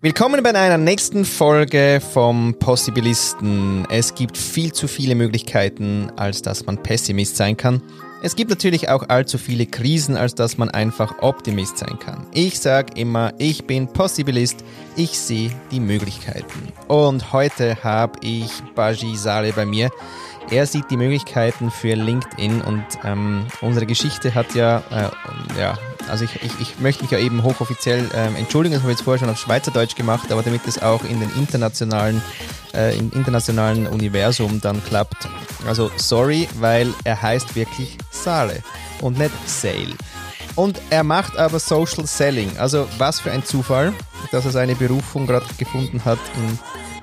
Willkommen bei einer nächsten Folge vom Possibilisten. Es gibt viel zu viele Möglichkeiten, als dass man Pessimist sein kann. Es gibt natürlich auch allzu viele Krisen, als dass man einfach Optimist sein kann. Ich sage immer, ich bin Possibilist, ich sehe die Möglichkeiten. Und heute habe ich Baji Sale bei mir. Er sieht die Möglichkeiten für LinkedIn und ähm, unsere Geschichte hat ja, äh, ja also ich, ich, ich möchte mich ja eben hochoffiziell ähm, entschuldigen, das habe ich jetzt vorher schon auf Schweizerdeutsch gemacht, aber damit es auch in den internationalen, äh, im internationalen Universum dann klappt. Also sorry, weil er heißt wirklich Sale und nicht Sale. Und er macht aber Social Selling. Also was für ein Zufall, dass er seine Berufung gerade gefunden hat in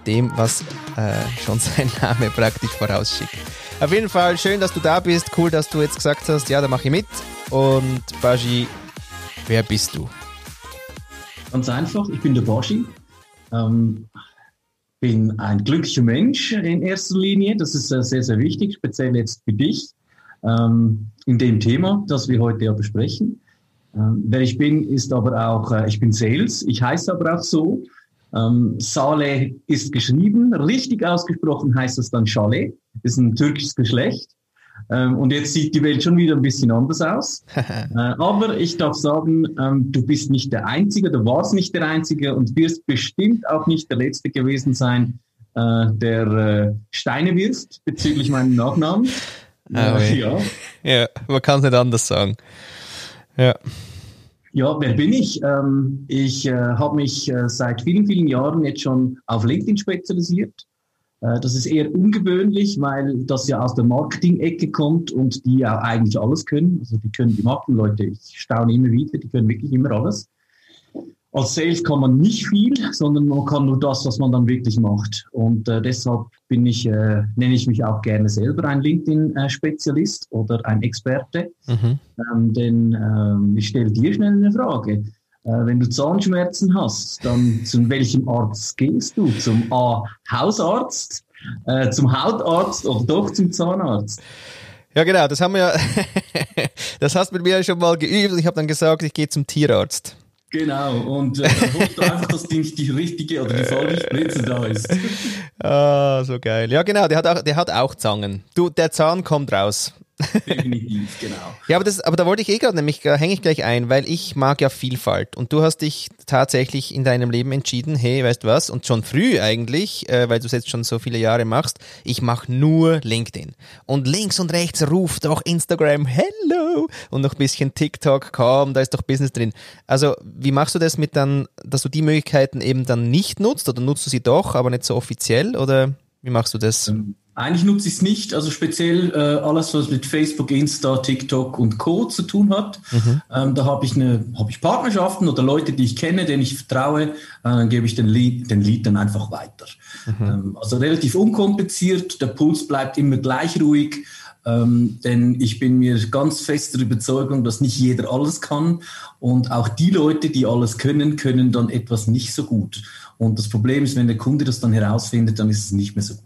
dem, was äh, schon sein Name praktisch vorausschickt. Auf jeden Fall schön, dass du da bist. Cool, dass du jetzt gesagt hast, ja, da mache ich mit. Und Baji, wer bist du? Ganz einfach, ich bin der Baji. Ähm, bin ein glücklicher Mensch in erster Linie. Das ist äh, sehr, sehr wichtig, speziell jetzt für dich ähm, in dem Thema, das wir heute ja besprechen. Ähm, wer ich bin, ist aber auch, äh, ich bin Sales. Ich heiße aber auch so. Ähm, Saleh ist geschrieben, richtig ausgesprochen heißt es dann Chalet, ist ein türkisches Geschlecht. Ähm, und jetzt sieht die Welt schon wieder ein bisschen anders aus. äh, aber ich darf sagen, ähm, du bist nicht der Einzige, du warst nicht der Einzige und wirst bestimmt auch nicht der Letzte gewesen sein, äh, der äh, Steine wirft bezüglich meinem Nachnamen. Ah, ja. ja, man kann es nicht anders sagen. Ja. Ja, wer bin ich? Ähm, ich äh, habe mich äh, seit vielen, vielen Jahren jetzt schon auf LinkedIn spezialisiert. Äh, das ist eher ungewöhnlich, weil das ja aus der Marketing-Ecke kommt und die ja eigentlich alles können. Also die können die Markenleute, ich staune immer wieder, die können wirklich immer alles. Als Sales kann man nicht viel, sondern man kann nur das, was man dann wirklich macht. Und äh, deshalb bin ich, äh, nenne ich mich auch gerne selber ein LinkedIn-Spezialist oder ein Experte. Mhm. Ähm, denn ähm, ich stelle dir schnell eine Frage. Äh, wenn du Zahnschmerzen hast, dann zu welchem Arzt gehst du? Zum A, Hausarzt, äh, zum Hautarzt oder doch zum Zahnarzt? Ja, genau, das haben wir ja, das hast du mit mir schon mal geübt. Ich habe dann gesagt, ich gehe zum Tierarzt. Genau, und äh, hofft einfach, dass die nicht die richtige oder die falsche Spritze da ist. Ah, so geil. Ja, genau, der hat auch, der hat auch Zangen. Du, der Zahn kommt raus. Definitiv, genau. Ja, aber, das, aber da wollte ich eh gerade, nämlich hänge ich gleich ein, weil ich mag ja Vielfalt. Und du hast dich tatsächlich in deinem Leben entschieden, hey, weißt du was? Und schon früh eigentlich, äh, weil du es jetzt schon so viele Jahre machst, ich mache nur LinkedIn. Und links und rechts ruft auch Instagram, hello! Und noch ein bisschen TikTok, komm, da ist doch Business drin. Also, wie machst du das mit dann, dass du die Möglichkeiten eben dann nicht nutzt oder nutzt du sie doch, aber nicht so offiziell? Oder wie machst du das? Ähm eigentlich nutze ich es nicht, also speziell äh, alles, was mit Facebook, Insta, TikTok und Co. zu tun hat. Mhm. Ähm, da habe ich, eine, hab ich Partnerschaften oder Leute, die ich kenne, denen ich vertraue, äh, dann gebe ich den Lead, den Lead dann einfach weiter. Mhm. Ähm, also relativ unkompliziert, der Puls bleibt immer gleich ruhig. Ähm, denn ich bin mir ganz fest der Überzeugung, dass nicht jeder alles kann und auch die Leute, die alles können, können dann etwas nicht so gut. Und das Problem ist, wenn der Kunde das dann herausfindet, dann ist es nicht mehr so gut.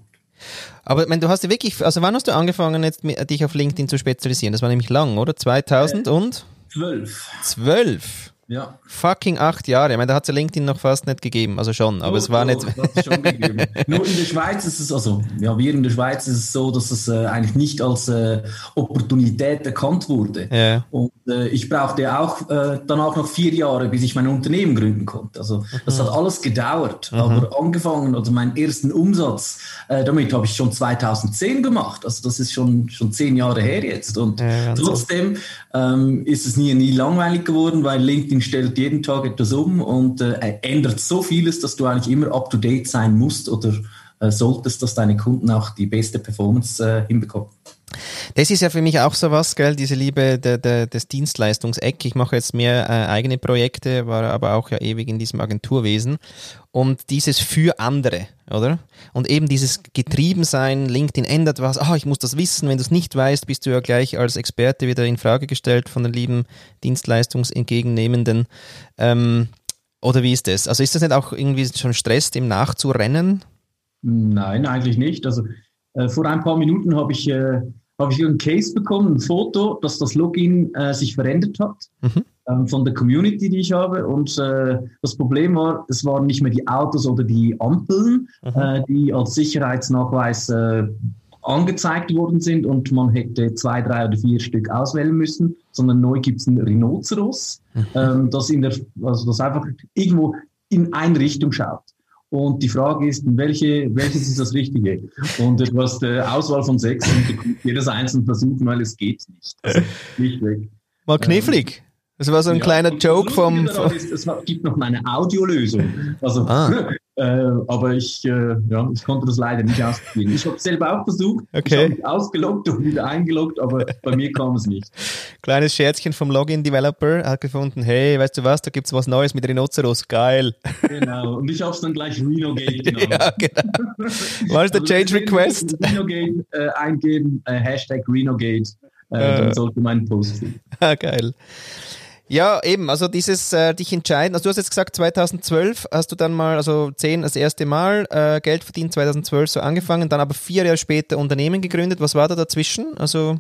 Aber wenn du hast ja wirklich, also wann hast du angefangen, jetzt dich auf LinkedIn zu spezialisieren? Das war nämlich lang, oder? 2000 äh, und? Zwölf. Zwölf? Ja. Fucking acht Jahre. Ich meine, da hat es ja LinkedIn noch fast nicht gegeben. Also schon, aber oh, es war oh, nicht. schon gegeben. Nur in der Schweiz ist es, also, ja, wir in der Schweiz ist es so, dass es äh, eigentlich nicht als äh, Opportunität erkannt wurde. Ja. Und äh, ich brauchte auch äh, danach noch vier Jahre, bis ich mein Unternehmen gründen konnte. Also, das mhm. hat alles gedauert. Mhm. Aber angefangen, also meinen ersten Umsatz, äh, damit habe ich schon 2010 gemacht. Also, das ist schon, schon zehn Jahre her jetzt. Und ja, trotzdem ähm, ist es nie, nie langweilig geworden, weil LinkedIn Marketing stellt jeden Tag etwas um und äh, ändert so vieles, dass du eigentlich immer up to date sein musst oder äh, solltest, dass deine Kunden auch die beste Performance äh, hinbekommen. Das ist ja für mich auch so was, gell, diese Liebe de, de, des Dienstleistungseck. Ich mache jetzt mehr äh, eigene Projekte, war aber auch ja ewig in diesem Agenturwesen. Und dieses für andere, oder? Und eben dieses Getriebensein, LinkedIn ändert was, ah, ich muss das wissen, wenn du es nicht weißt, bist du ja gleich als Experte wieder in Frage gestellt von den lieben Dienstleistungsentgegennehmenden. Ähm, oder wie ist das? Also ist das nicht auch irgendwie schon Stress, dem nachzurennen? Nein, eigentlich nicht. Also äh, vor ein paar Minuten habe ich, äh, hab ich einen Case bekommen, ein Foto, dass das Login äh, sich verändert hat. Mhm. ähm, von der Community, die ich habe. Und äh, das Problem war, es waren nicht mehr die Autos oder die Ampeln, mhm. äh, die als Sicherheitsnachweis äh, angezeigt worden sind und man hätte zwei, drei oder vier Stück auswählen müssen, sondern neu gibt es ein Rhinoceros, mhm. ähm, das, in der, also das einfach irgendwo in eine Richtung schaut. Und die Frage ist, welche, welches ist das Richtige? Und du hast eine Auswahl von sechs und du kannst jedes einzelne versuchen, weil es geht nicht. Also nicht weg. Mal knifflig. Das war so ein ja, kleiner Joke vom. Ist, es gibt noch eine Audiolösung. Also, ah. äh, aber ich, äh, ja, ich konnte das leider nicht ausprobieren. Ich habe es selber auch versucht. Okay. Ich habe mich ausgeloggt und wieder eingeloggt, aber bei mir kam es nicht. Kleines Scherzchen vom Login-Developer hat gefunden: Hey, weißt du was, da gibt es was Neues mit Rhinoceros. Geil. Genau. Und ich habe es dann gleich Rhenogate genannt. ja, genau. Was ist der also, Change Request? Rhenogate äh, eingeben, äh, Hashtag Rhenogate. Äh, dann sollte mein Post. Ah, geil. Ja, eben, also dieses äh, dich entscheiden. Also du hast jetzt gesagt, 2012 hast du dann mal, also 10 das erste Mal äh, Geld verdient, 2012 so angefangen, dann aber vier Jahre später Unternehmen gegründet. Was war da dazwischen? Also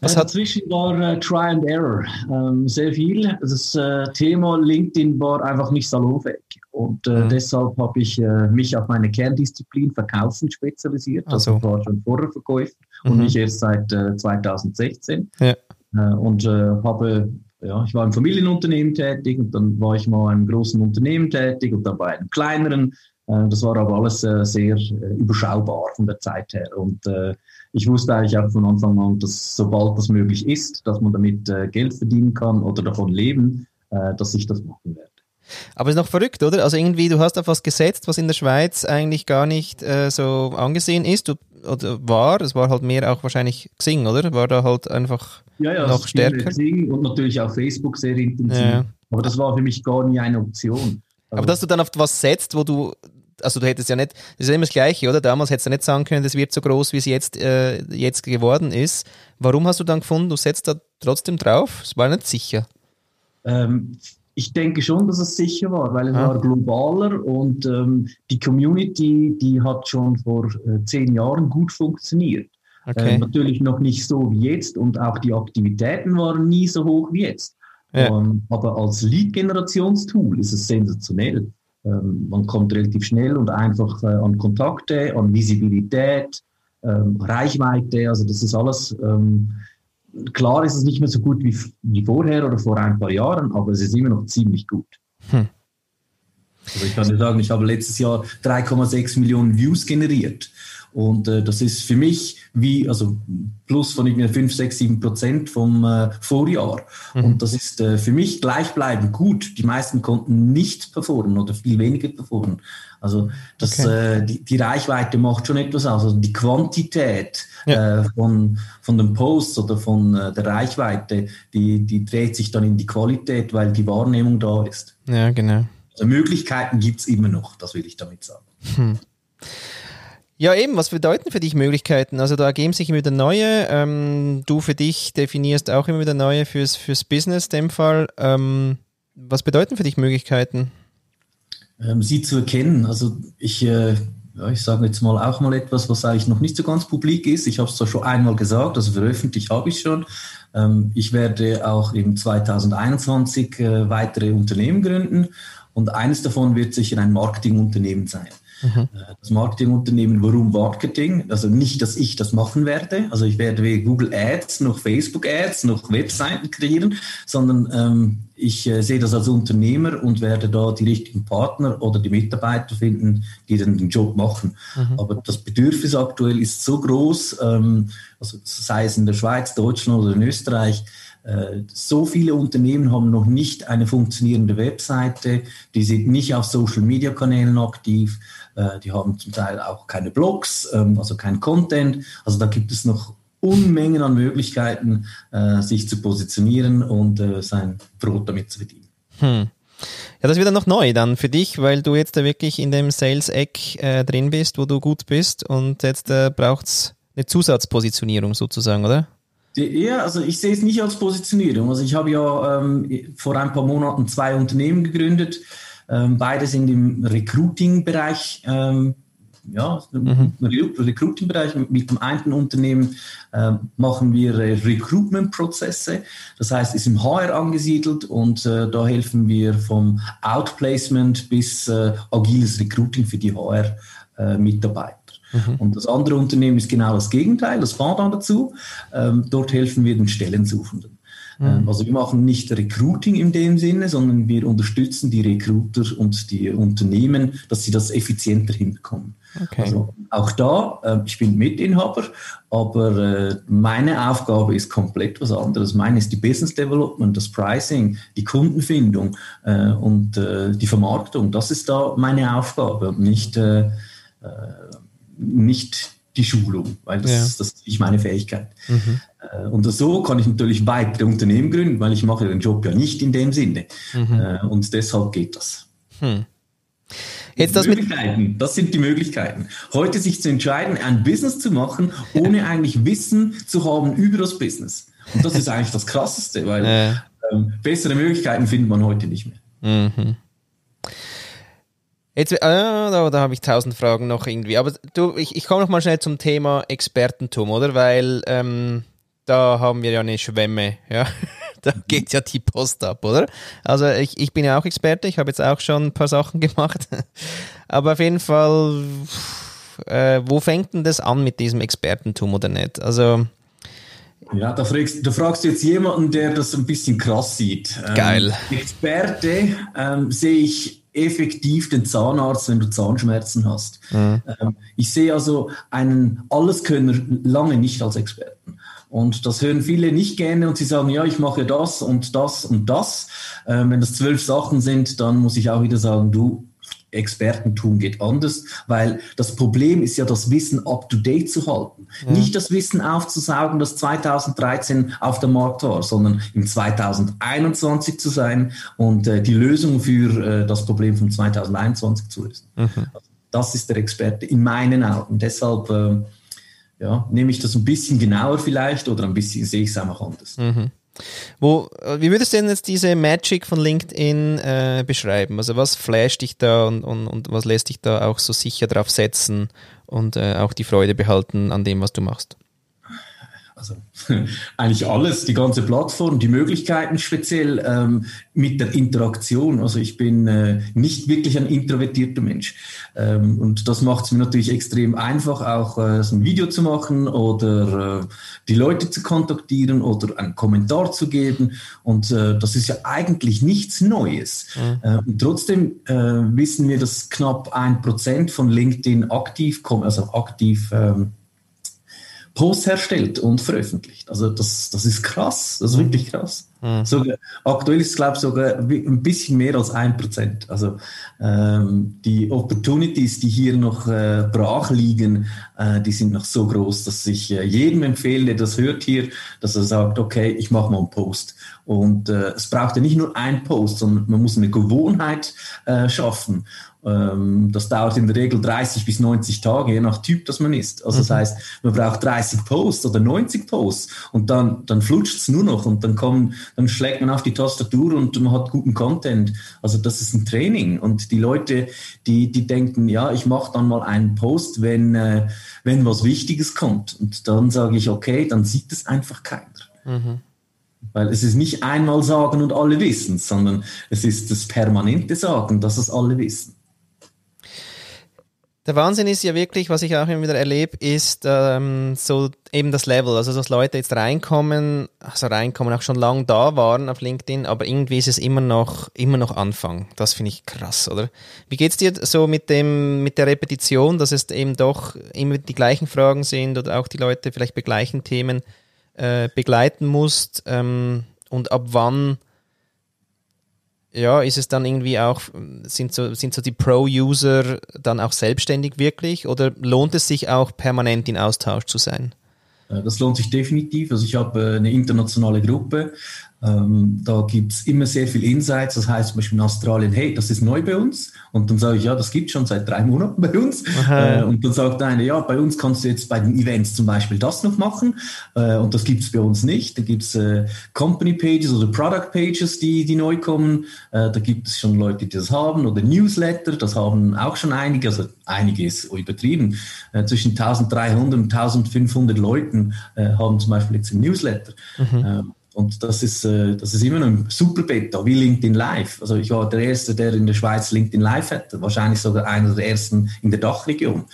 was hat dazwischen war äh, Try and Error. Ähm, sehr viel. Das äh, Thema LinkedIn war einfach nicht salonfähig. Und äh, mhm. deshalb habe ich äh, mich auf meine Kerndisziplin Verkaufen spezialisiert. Also, also war schon vorher Verkäufer mhm. und nicht erst seit 2016. Ja. und habe ja, ich war im Familienunternehmen tätig und dann war ich mal in einem großen Unternehmen tätig und dann bei einem kleineren. Äh, das war aber alles äh, sehr äh, überschaubar von der Zeit her. Und ich wusste eigentlich auch von Anfang an, dass sobald das möglich ist, dass man damit Geld verdienen kann oder davon leben, dass ich das machen werde. Aber ist noch verrückt, oder? Also irgendwie, du hast auf was gesetzt, was in der Schweiz eigentlich gar nicht äh, so angesehen ist du, oder war. Es war halt mehr auch wahrscheinlich Xing, oder? War da halt einfach ja, ja, noch stärker. Xing und natürlich auch Facebook sehr intensiv. Ja. Aber das war für mich gar nie eine Option. Aber, Aber dass du dann auf was setzt, wo du also du hättest ja nicht, das ist ja immer das Gleiche, oder? Damals hättest du nicht sagen können, das wird so groß, wie es jetzt, äh, jetzt geworden ist. Warum hast du dann gefunden, du setzt da trotzdem drauf? Es war nicht sicher. Ähm, ich denke schon, dass es sicher war, weil es ah. war globaler und ähm, die Community, die hat schon vor äh, zehn Jahren gut funktioniert. Okay. Äh, natürlich noch nicht so wie jetzt und auch die Aktivitäten waren nie so hoch wie jetzt. Ja. Um, aber als Lead-Generationstool ist es sensationell. Ähm, man kommt relativ schnell und einfach äh, an Kontakte, an Visibilität, ähm, Reichweite. Also das ist alles ähm, Klar ist es nicht mehr so gut wie, wie vorher oder vor ein paar Jahren, aber es ist immer noch ziemlich gut. Hm. Also ich kann dir sagen, ich habe letztes Jahr 3,6 Millionen Views generiert. Und äh, das ist für mich wie, also plus von irgendwie 5, 6, 7 Prozent vom äh, Vorjahr. Mhm. Und das ist äh, für mich gleichbleibend gut. Die meisten konnten nicht performen oder viel weniger performen. Also das, okay. äh, die, die Reichweite macht schon etwas aus. Also die Quantität ja. äh, von, von den Posts oder von äh, der Reichweite, die, die dreht sich dann in die Qualität, weil die Wahrnehmung da ist. Ja, genau. Also Möglichkeiten gibt es immer noch, das will ich damit sagen. Hm. Ja, eben, was bedeuten für dich Möglichkeiten? Also da ergeben sich immer wieder neue. Ähm, du für dich definierst auch immer wieder neue fürs, fürs Business, in dem Fall. Ähm, was bedeuten für dich Möglichkeiten? Ähm, sie zu erkennen. Also ich, äh, ja, ich sage jetzt mal auch mal etwas, was eigentlich noch nicht so ganz publik ist. Ich habe es zwar schon einmal gesagt, also veröffentlicht habe ich schon. Ähm, ich werde auch im 2021 äh, weitere Unternehmen gründen und eines davon wird sicher ein Marketingunternehmen sein. Mhm. Das Marketingunternehmen, warum Marketing? Also nicht, dass ich das machen werde. Also ich werde weder Google Ads noch Facebook Ads noch Webseiten kreieren, sondern ähm, ich äh, sehe das als Unternehmer und werde da die richtigen Partner oder die Mitarbeiter finden, die dann den Job machen. Mhm. Aber das Bedürfnis aktuell ist so groß, ähm, also sei es in der Schweiz, Deutschland oder in Österreich, äh, so viele Unternehmen haben noch nicht eine funktionierende Webseite, die sind nicht auf Social-Media-Kanälen aktiv, äh, die haben zum Teil auch keine Blogs, ähm, also kein Content. Also da gibt es noch Unmengen an Möglichkeiten, äh, sich zu positionieren und sein Brot damit zu verdienen. Hm. Ja, das ist wieder noch neu dann für dich, weil du jetzt da wirklich in dem Sales-Eck äh, drin bist, wo du gut bist und jetzt äh, braucht es eine Zusatzpositionierung sozusagen, oder? Ja, also ich sehe es nicht als Positionierung. Also ich habe ja ähm, vor ein paar Monaten zwei Unternehmen gegründet. Ähm, beide sind im Recruiting-Bereich ähm, ja, mhm. Recruiting-Bereich. Mit dem einen Unternehmen äh, machen wir äh, Recruitment-Prozesse. Das heißt, ist im HR angesiedelt und äh, da helfen wir vom Outplacement bis äh, agiles Recruiting für die HR-Mitarbeiter. Mhm. Und das andere Unternehmen ist genau das Gegenteil, das fahrt dann dazu. Ähm, dort helfen wir den Stellensuchenden. Ähm, mhm. Also wir machen nicht Recruiting in dem Sinne, sondern wir unterstützen die Recruiter und die Unternehmen, dass sie das effizienter hinbekommen. Okay. Also auch da, äh, ich bin Mitinhaber, aber äh, meine Aufgabe ist komplett was anderes. Meine ist die Business Development, das Pricing, die Kundenfindung äh, und die Vermarktung. Das ist da meine Aufgabe und nicht nicht die Schulung, weil das, ja. das ist nicht meine Fähigkeit. Mhm. Äh, und so kann ich natürlich weitere Unternehmen gründen, weil ich mache den Job ja nicht in dem Sinne. Mhm. Äh, und deshalb geht das. Hm. Jetzt das, Möglichkeiten, das sind die Möglichkeiten. Heute sich zu entscheiden, ein Business zu machen, ohne eigentlich Wissen zu haben über das Business. Und das ist eigentlich das Krasseste, weil ja. ähm, bessere Möglichkeiten findet man heute nicht mehr. Mhm. Jetzt, äh, da, da habe ich tausend Fragen noch irgendwie. Aber du, ich, ich komme noch mal schnell zum Thema Expertentum, oder? Weil ähm, da haben wir ja eine Schwemme, ja. da geht ja die Post ab, oder? Also ich, ich bin ja auch Experte, ich habe jetzt auch schon ein paar Sachen gemacht. Aber auf jeden Fall, äh, wo fängt denn das an mit diesem Expertentum oder nicht? Also ja, da fragst, da fragst du jetzt jemanden, der das ein bisschen krass sieht. Ähm, Geil. Experte ähm, sehe ich effektiv den Zahnarzt, wenn du Zahnschmerzen hast. Mhm. Ähm, ich sehe also einen Alleskönner lange nicht als Experten. Und das hören viele nicht gerne und sie sagen, ja, ich mache das und das und das. Ähm, wenn das zwölf Sachen sind, dann muss ich auch wieder sagen, du, Expertentum geht anders, weil das Problem ist ja, das Wissen up-to-date zu halten. Ja. Nicht das Wissen aufzusaugen, das 2013 auf dem Markt war, sondern im 2021 zu sein und äh, die Lösung für äh, das Problem von 2021 zu lösen. Mhm. Das ist der Experte in meinen Augen. Deshalb äh, ja, nehme ich das ein bisschen genauer vielleicht oder ein bisschen sehe ich es einfach anders. Mhm. Wo, äh, wie würdest du denn jetzt diese Magic von LinkedIn äh, beschreiben? Also was flasht dich da und, und, und was lässt dich da auch so sicher drauf setzen und äh, auch die Freude behalten an dem, was du machst? Also eigentlich alles, die ganze Plattform, die Möglichkeiten speziell ähm, mit der Interaktion. Also ich bin äh, nicht wirklich ein introvertierter Mensch. Ähm, und das macht es mir natürlich extrem einfach, auch äh, so ein Video zu machen oder äh, die Leute zu kontaktieren oder einen Kommentar zu geben. Und äh, das ist ja eigentlich nichts Neues. Mhm. Äh, trotzdem äh, wissen wir, dass knapp ein Prozent von LinkedIn aktiv kommen, also aktiv ähm, Posts herstellt und veröffentlicht. Also das, das ist krass, das ist mhm. wirklich krass. Mhm. Sogar, aktuell ist es, glaube ich, sogar ein bisschen mehr als ein Prozent. Also ähm, die Opportunities, die hier noch äh, brach liegen, äh, die sind noch so groß, dass ich äh, jedem empfehle, der das hört hier, dass er sagt, okay, ich mache mal einen Post. Und äh, es braucht ja nicht nur ein Post, sondern man muss eine Gewohnheit äh, schaffen. Ähm, das dauert in der Regel 30 bis 90 Tage, je nach Typ, das man ist. Also das mhm. heißt, man braucht 30 Posts oder 90 Posts und dann, dann flutscht es nur noch und dann kommen, dann schlägt man auf die Tastatur und man hat guten Content. Also das ist ein Training und die Leute, die, die denken, ja, ich mache dann mal einen Post, wenn, äh, wenn was Wichtiges kommt. Und dann sage ich, okay, dann sieht es einfach keiner. Mhm. Weil es ist nicht einmal sagen und alle wissen, sondern es ist das permanente Sagen, dass es alle wissen. Der Wahnsinn ist ja wirklich, was ich auch immer wieder erlebe, ist ähm, so eben das Level. Also, dass Leute jetzt reinkommen, also reinkommen, auch schon lange da waren auf LinkedIn, aber irgendwie ist es immer noch, immer noch Anfang. Das finde ich krass, oder? Wie geht's dir so mit dem, mit der Repetition, dass es eben doch immer die gleichen Fragen sind oder auch die Leute vielleicht bei gleichen Themen äh, begleiten musst? Ähm, und ab wann ja, ist es dann irgendwie auch, sind so, sind so die Pro-User dann auch selbstständig wirklich oder lohnt es sich auch permanent in Austausch zu sein? Das lohnt sich definitiv. Also ich habe äh, eine internationale Gruppe Ähm, da gibt's immer sehr viel Insights. Das heißt zum Beispiel in Australien, hey, das ist neu bei uns. Und dann sage ich, ja, das gibt schon seit drei Monaten bei uns. Äh, und dann sagt einer, ja, bei uns kannst du jetzt bei den Events zum Beispiel das noch machen. Äh, und das gibt's bei uns nicht. Da gibt's äh, Company Pages oder Product Pages, die, die neu kommen. Äh, da gibt es schon Leute, die das haben. Oder Newsletter, das haben auch schon einige. Also einige ist übertrieben. Äh, zwischen 1300 und 1500 Leuten äh, haben zum Beispiel jetzt ein Newsletter. Mhm. Und das ist, äh, das ist immer noch ein super Beta, wie LinkedIn Live. Also ich war der Erste, der in der Schweiz LinkedIn Live hatte, wahrscheinlich sogar einer der ersten in der Dachregion.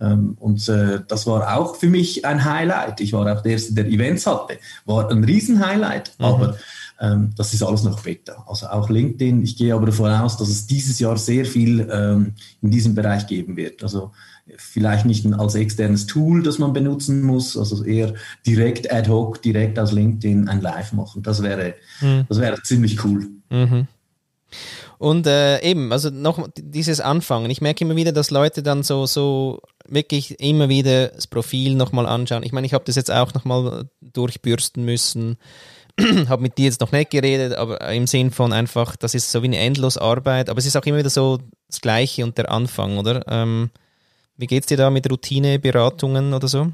Ähm, und äh, das war auch für mich ein Highlight. Ich war auch der Erste, der Events hatte. War ein Riesen-Highlight, mhm. aber ähm, das ist alles noch Beta. Also auch LinkedIn. Ich gehe aber davon aus, dass es dieses Jahr sehr viel ähm, in diesem Bereich geben wird. Also vielleicht nicht als externes Tool, das man benutzen muss, also eher direkt ad hoc, direkt aus LinkedIn ein Live machen. Das wäre, mhm. das wäre ziemlich cool. Mhm. Und äh, eben, also noch dieses Anfangen. Ich merke immer wieder, dass Leute dann so, so wirklich immer wieder das Profil nochmal anschauen. Ich meine, ich habe das jetzt auch nochmal durchbürsten müssen. habe mit dir jetzt noch nicht geredet, aber im Sinn von einfach, das ist so wie eine endlose Arbeit, aber es ist auch immer wieder so das Gleiche und der Anfang, oder? Ähm, wie geht es dir da mit Routineberatungen oder so?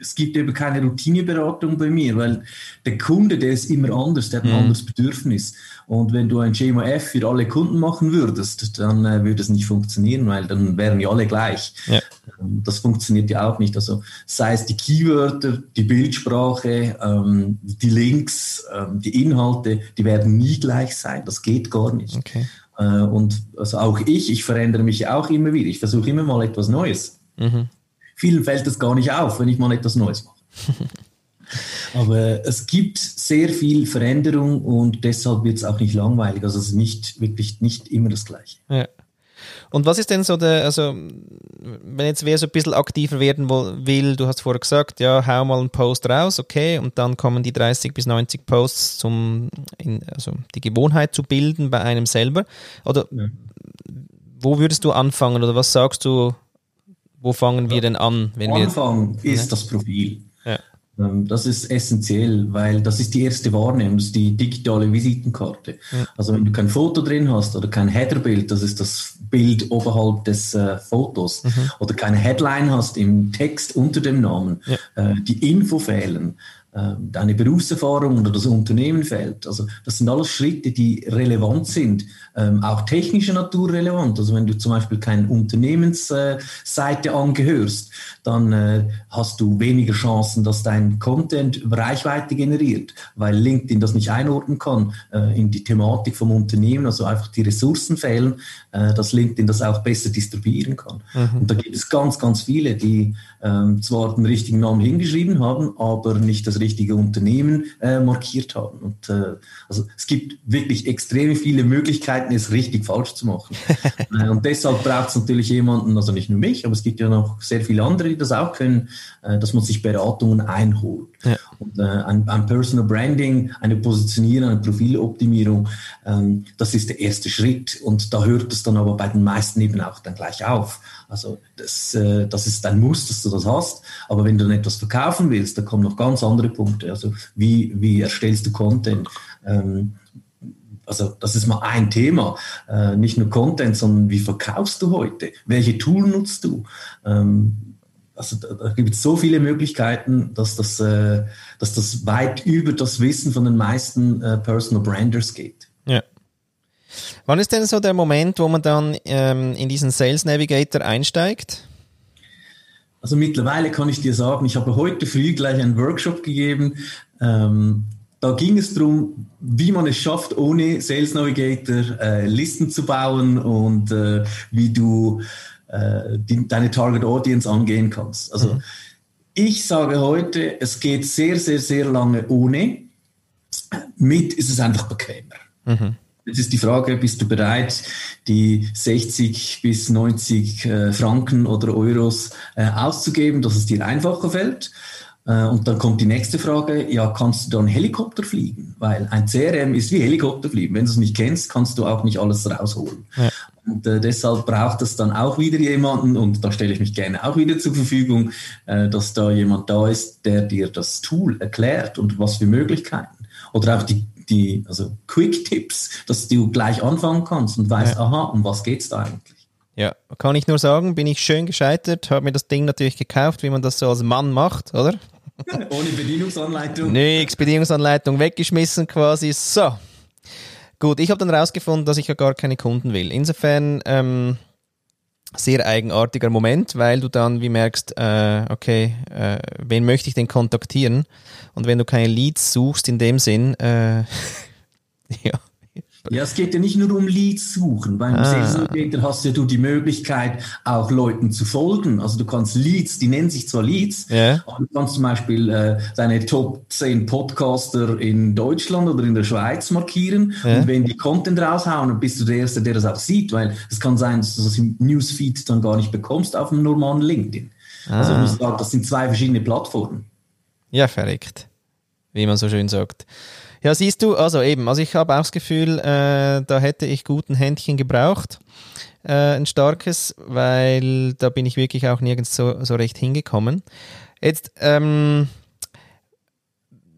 Es gibt eben keine Routineberatung bei mir, weil der Kunde, der ist immer anders, der hat ein mhm. anderes Bedürfnis. Und wenn du ein Schema F für alle Kunden machen würdest, dann äh, würde es nicht funktionieren, weil dann wären ja alle gleich. Ja. Ähm, das funktioniert ja auch nicht. Also sei es die Keywörter, die Bildsprache, ähm, die Links, ähm, die Inhalte, die werden nie gleich sein. Das geht gar nicht. Okay. Äh, und also auch ich, ich verändere mich auch immer wieder. Ich versuche immer mal etwas Neues. Mhm. Vielen fällt es gar nicht auf, wenn ich mal etwas Neues mache. Aber es gibt sehr viel Veränderung und deshalb wird es auch nicht langweilig. Also es ist nicht wirklich nicht immer das Gleiche. Ja. Und was ist denn so der, also wenn jetzt wer so ein bisschen aktiver werden will, du hast vorher gesagt, ja, hau mal einen Post raus, okay, und dann kommen die 30 bis 90 Posts zum, in, also die Gewohnheit zu bilden bei einem selber. Oder ja. wo würdest du anfangen oder was sagst du, wo fangen wir denn an? Wenn Anfang wir, ist ja? das Profil. Ähm, das ist essentiell, weil das ist die erste Wahrnehmung, das ist die digitale Visitenkarte. Ja. Also wenn du kein Foto drin hast oder kein Headerbild, das ist das Bild oberhalb des äh, Fotos, mhm. oder keine Headline hast im Text unter dem Namen, ja. äh, die Info fehlen, deine Berufserfahrung oder das Unternehmen fällt. Also das sind alles Schritte, die relevant sind, ähm, auch technischer Natur relevant. Also wenn du zum Beispiel keine Unternehmensseite äh, angehörst, dann äh, hast du weniger Chancen, dass dein Content Reichweite generiert, weil LinkedIn das nicht einordnen kann äh, in die Thematik vom Unternehmen, also einfach die Ressourcen fehlen, äh, dass LinkedIn das auch besser distribuieren kann. Mhm. Und da gibt es ganz, ganz viele, die ähm, zwar den richtigen Namen hingeschrieben haben, aber nicht das richtige Unternehmen äh, markiert haben. Und äh, also es gibt wirklich extrem viele Möglichkeiten, es richtig falsch zu machen. äh, und deshalb braucht es natürlich jemanden, also nicht nur mich, aber es gibt ja noch sehr viele andere, die das auch können, äh, dass man sich Beratungen einholt. Ja. Und, äh, ein, ein, Personal Branding, eine Positionierung, eine Profiloptimierung, ähm, das ist der erste Schritt. Und da hört es dann aber bei den meisten eben auch dann gleich auf. Also das, äh, das ist ein Muss, dass du das hast. Aber wenn du dann etwas verkaufen willst, da kommen noch ganz andere Punkte. Also wie, wie erstellst du Content? Ähm, also das ist mal ein Thema. Äh, nicht nur Content, sondern wie verkaufst du heute? Welche Tool nutzt du? Ähm, also da, da gibt es so viele Möglichkeiten, dass das, äh, dass das weit über das Wissen von den meisten äh, Personal Branders geht. Ja. Wann ist denn so der Moment, wo man dann ähm, in diesen Sales Navigator einsteigt? Also mittlerweile kann ich dir sagen, ich habe heute früh gleich einen Workshop gegeben. Ähm, da ging es darum, wie man es schafft, ohne Sales Navigator äh, Listen zu bauen und äh, wie du äh, die, deine Target Audience angehen kannst. Also mhm. ich sage heute, es geht sehr, sehr, sehr lange ohne. Mit ist es einfach bequemer. Mhm. Jetzt ist die Frage, bist du bereit, die 60 bis 90 äh, Franken oder Euros äh, auszugeben, dass es dir einfacher fällt? Äh, und dann kommt die nächste Frage, ja, kannst du dann Helikopter fliegen? Weil ein CRM ist wie Helikopter fliegen. Wenn du es nicht kennst, kannst du auch nicht alles rausholen. Ja. Und äh, deshalb braucht es dann auch wieder jemanden, und da stelle ich mich gerne auch wieder zur Verfügung, äh, dass da jemand da ist, der dir das Tool erklärt und was für Möglichkeiten oder auch die die also Quick-Tipps, dass du gleich anfangen kannst und weißt, ja. aha, um was geht es da eigentlich? Ja, kann ich nur sagen, bin ich schön gescheitert, habe mir das Ding natürlich gekauft, wie man das so als Mann macht, oder? Ohne Bedienungsanleitung. Nix, Bedienungsanleitung weggeschmissen quasi. So. Gut, ich habe dann rausgefunden, dass ich ja gar keine Kunden will. Insofern ähm, sehr eigenartiger Moment, weil du dann wie merkst, äh, okay, äh, wen möchte ich denn kontaktieren? Und wenn du keine Leads suchst in dem Sinn, äh, ja, ja, es geht ja nicht nur um Leads suchen. Beim ah. Sales Navigator hast ja du die Möglichkeit, auch Leuten zu folgen. Also du kannst Leads, die nennen sich zwar Leads, yeah. aber du kannst zum Beispiel äh, deine Top 10 Podcaster in Deutschland oder in der Schweiz markieren. Yeah. Und wenn die Content raushauen, dann bist du der Erste, der das auch sieht, weil es kann sein, dass du das im Newsfeed dann gar nicht bekommst auf einem normalen LinkedIn. Ah. Also ich muss sagen, das sind zwei verschiedene Plattformen. Ja, verrückt. Wie man so schön sagt. Ja, siehst du, also eben, also ich habe auch das Gefühl, äh, da hätte ich guten Händchen gebraucht, äh, ein starkes, weil da bin ich wirklich auch nirgends so, so recht hingekommen. Jetzt, ähm,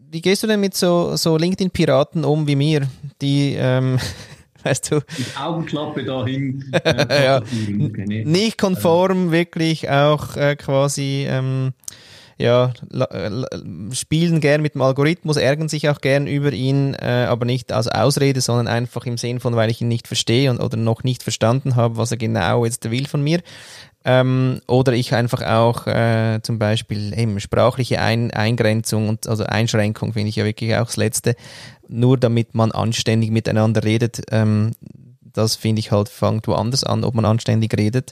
wie gehst du denn mit so, so LinkedIn-Piraten um wie mir, die, ähm, weißt du. Mit Augenklappe dahin. Äh, ja, nicht konform, wirklich auch äh, quasi ähm, ja, äh, spielen gern mit dem Algorithmus, ärgern sich auch gern über ihn, äh, aber nicht als Ausrede, sondern einfach im Sinn von, weil ich ihn nicht verstehe und, oder noch nicht verstanden habe, was er genau jetzt will von mir. Ähm, oder ich einfach auch äh, zum Beispiel eben sprachliche Ein Eingrenzung und also Einschränkung finde ich ja wirklich auch das Letzte. Nur damit man anständig miteinander redet, ähm, das finde ich halt, fängt woanders an, ob man anständig redet.